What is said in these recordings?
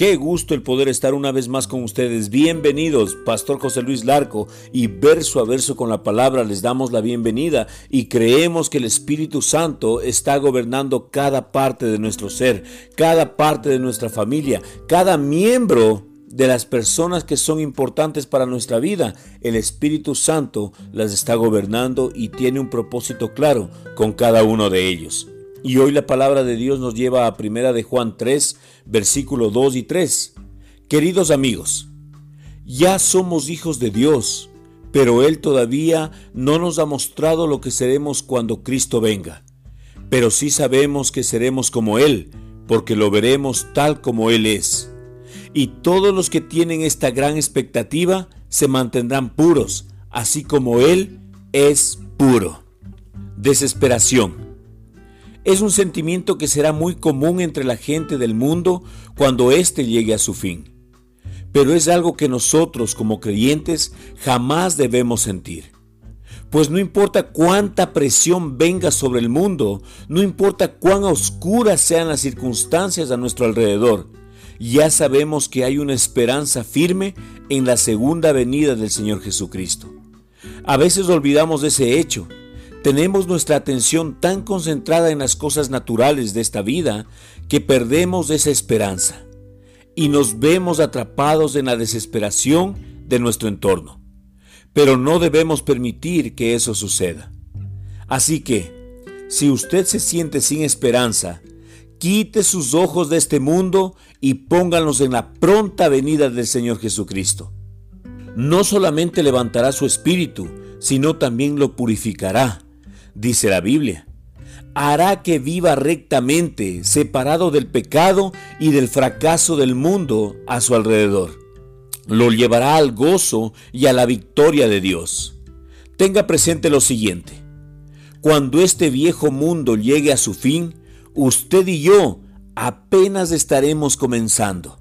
Qué gusto el poder estar una vez más con ustedes. Bienvenidos, Pastor José Luis Larco, y verso a verso con la palabra les damos la bienvenida y creemos que el Espíritu Santo está gobernando cada parte de nuestro ser, cada parte de nuestra familia, cada miembro de las personas que son importantes para nuestra vida. El Espíritu Santo las está gobernando y tiene un propósito claro con cada uno de ellos. Y hoy la palabra de Dios nos lleva a primera de Juan 3, versículo 2 y 3. Queridos amigos, ya somos hijos de Dios, pero Él todavía no nos ha mostrado lo que seremos cuando Cristo venga. Pero sí sabemos que seremos como Él, porque lo veremos tal como Él es. Y todos los que tienen esta gran expectativa se mantendrán puros, así como Él es puro. Desesperación. Es un sentimiento que será muy común entre la gente del mundo cuando éste llegue a su fin. Pero es algo que nosotros como creyentes jamás debemos sentir. Pues no importa cuánta presión venga sobre el mundo, no importa cuán oscuras sean las circunstancias a nuestro alrededor, ya sabemos que hay una esperanza firme en la segunda venida del Señor Jesucristo. A veces olvidamos de ese hecho tenemos nuestra atención tan concentrada en las cosas naturales de esta vida que perdemos esa esperanza y nos vemos atrapados en la desesperación de nuestro entorno. Pero no debemos permitir que eso suceda. Así que, si usted se siente sin esperanza, quite sus ojos de este mundo y pónganlos en la pronta venida del Señor Jesucristo. No solamente levantará su espíritu, sino también lo purificará dice la Biblia. Hará que viva rectamente, separado del pecado y del fracaso del mundo a su alrededor. Lo llevará al gozo y a la victoria de Dios. Tenga presente lo siguiente. Cuando este viejo mundo llegue a su fin, usted y yo apenas estaremos comenzando.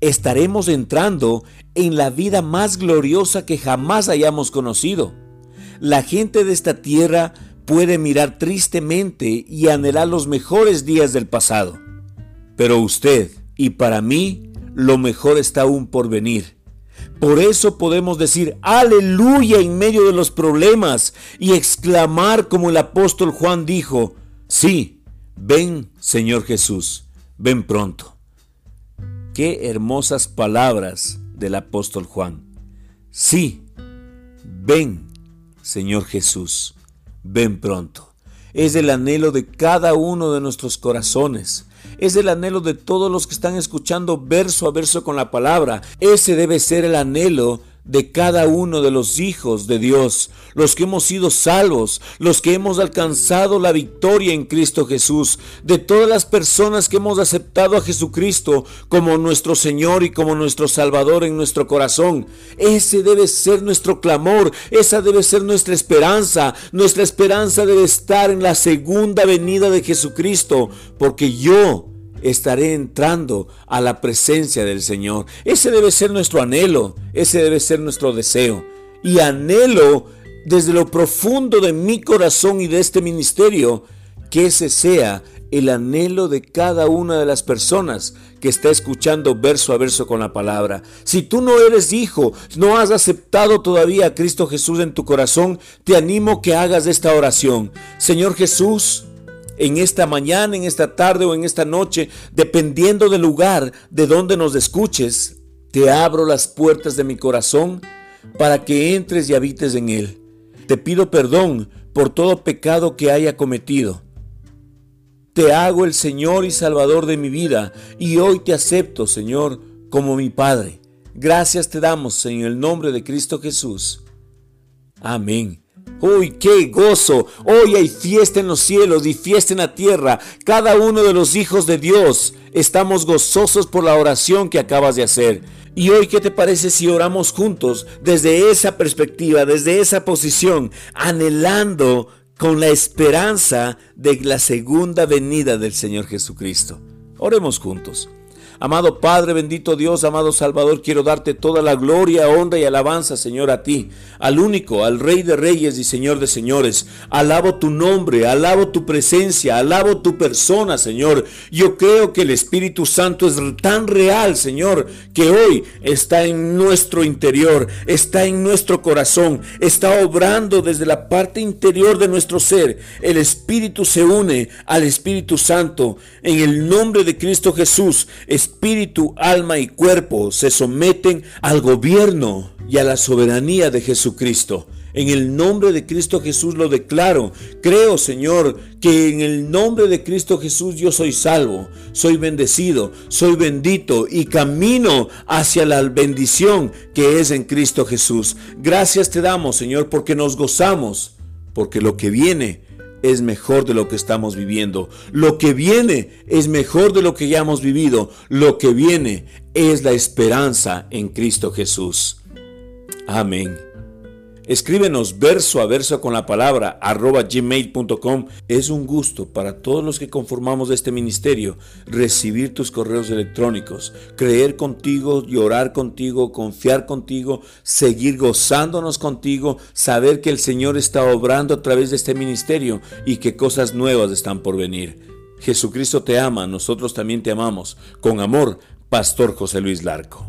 Estaremos entrando en la vida más gloriosa que jamás hayamos conocido la gente de esta tierra puede mirar tristemente y anhelar los mejores días del pasado. Pero usted y para mí, lo mejor está aún por venir. Por eso podemos decir aleluya en medio de los problemas y exclamar como el apóstol Juan dijo, sí, ven Señor Jesús, ven pronto. Qué hermosas palabras del apóstol Juan. Sí, ven Señor Jesús, ven pronto. Es el anhelo de cada uno de nuestros corazones. Es el anhelo de todos los que están escuchando verso a verso con la palabra. Ese debe ser el anhelo de cada uno de los hijos de Dios, los que hemos sido salvos, los que hemos alcanzado la victoria en Cristo Jesús, de todas las personas que hemos aceptado a Jesucristo como nuestro Señor y como nuestro Salvador en nuestro corazón. Ese debe ser nuestro clamor, esa debe ser nuestra esperanza. Nuestra esperanza debe estar en la segunda venida de Jesucristo, porque yo estaré entrando a la presencia del Señor. Ese debe ser nuestro anhelo, ese debe ser nuestro deseo. Y anhelo desde lo profundo de mi corazón y de este ministerio que ese sea el anhelo de cada una de las personas que está escuchando verso a verso con la palabra. Si tú no eres hijo, no has aceptado todavía a Cristo Jesús en tu corazón, te animo que hagas esta oración. Señor Jesús, en esta mañana, en esta tarde o en esta noche, dependiendo del lugar de donde nos escuches, te abro las puertas de mi corazón para que entres y habites en él. Te pido perdón por todo pecado que haya cometido. Te hago el Señor y Salvador de mi vida y hoy te acepto, Señor, como mi Padre. Gracias te damos en el nombre de Cristo Jesús. Amén. Uy, qué gozo. Hoy hay fiesta en los cielos y fiesta en la tierra. Cada uno de los hijos de Dios estamos gozosos por la oración que acabas de hacer. Y hoy, ¿qué te parece si oramos juntos desde esa perspectiva, desde esa posición, anhelando con la esperanza de la segunda venida del Señor Jesucristo? Oremos juntos. Amado Padre, bendito Dios, amado Salvador, quiero darte toda la gloria, honra y alabanza, Señor, a ti, al único, al Rey de Reyes y Señor de Señores. Alabo tu nombre, alabo tu presencia, alabo tu persona, Señor. Yo creo que el Espíritu Santo es tan real, Señor, que hoy está en nuestro interior, está en nuestro corazón, está obrando desde la parte interior de nuestro ser. El Espíritu se une al Espíritu Santo. En el nombre de Cristo Jesús, espíritu, alma y cuerpo se someten al gobierno y a la soberanía de Jesucristo. En el nombre de Cristo Jesús lo declaro. Creo, Señor, que en el nombre de Cristo Jesús yo soy salvo, soy bendecido, soy bendito y camino hacia la bendición que es en Cristo Jesús. Gracias te damos, Señor, porque nos gozamos, porque lo que viene es mejor de lo que estamos viviendo. Lo que viene es mejor de lo que ya hemos vivido. Lo que viene es la esperanza en Cristo Jesús. Amén. Escríbenos verso a verso con la palabra arroba gmail.com. Es un gusto para todos los que conformamos este ministerio recibir tus correos electrónicos, creer contigo, llorar contigo, confiar contigo, seguir gozándonos contigo, saber que el Señor está obrando a través de este ministerio y que cosas nuevas están por venir. Jesucristo te ama, nosotros también te amamos. Con amor, Pastor José Luis Larco.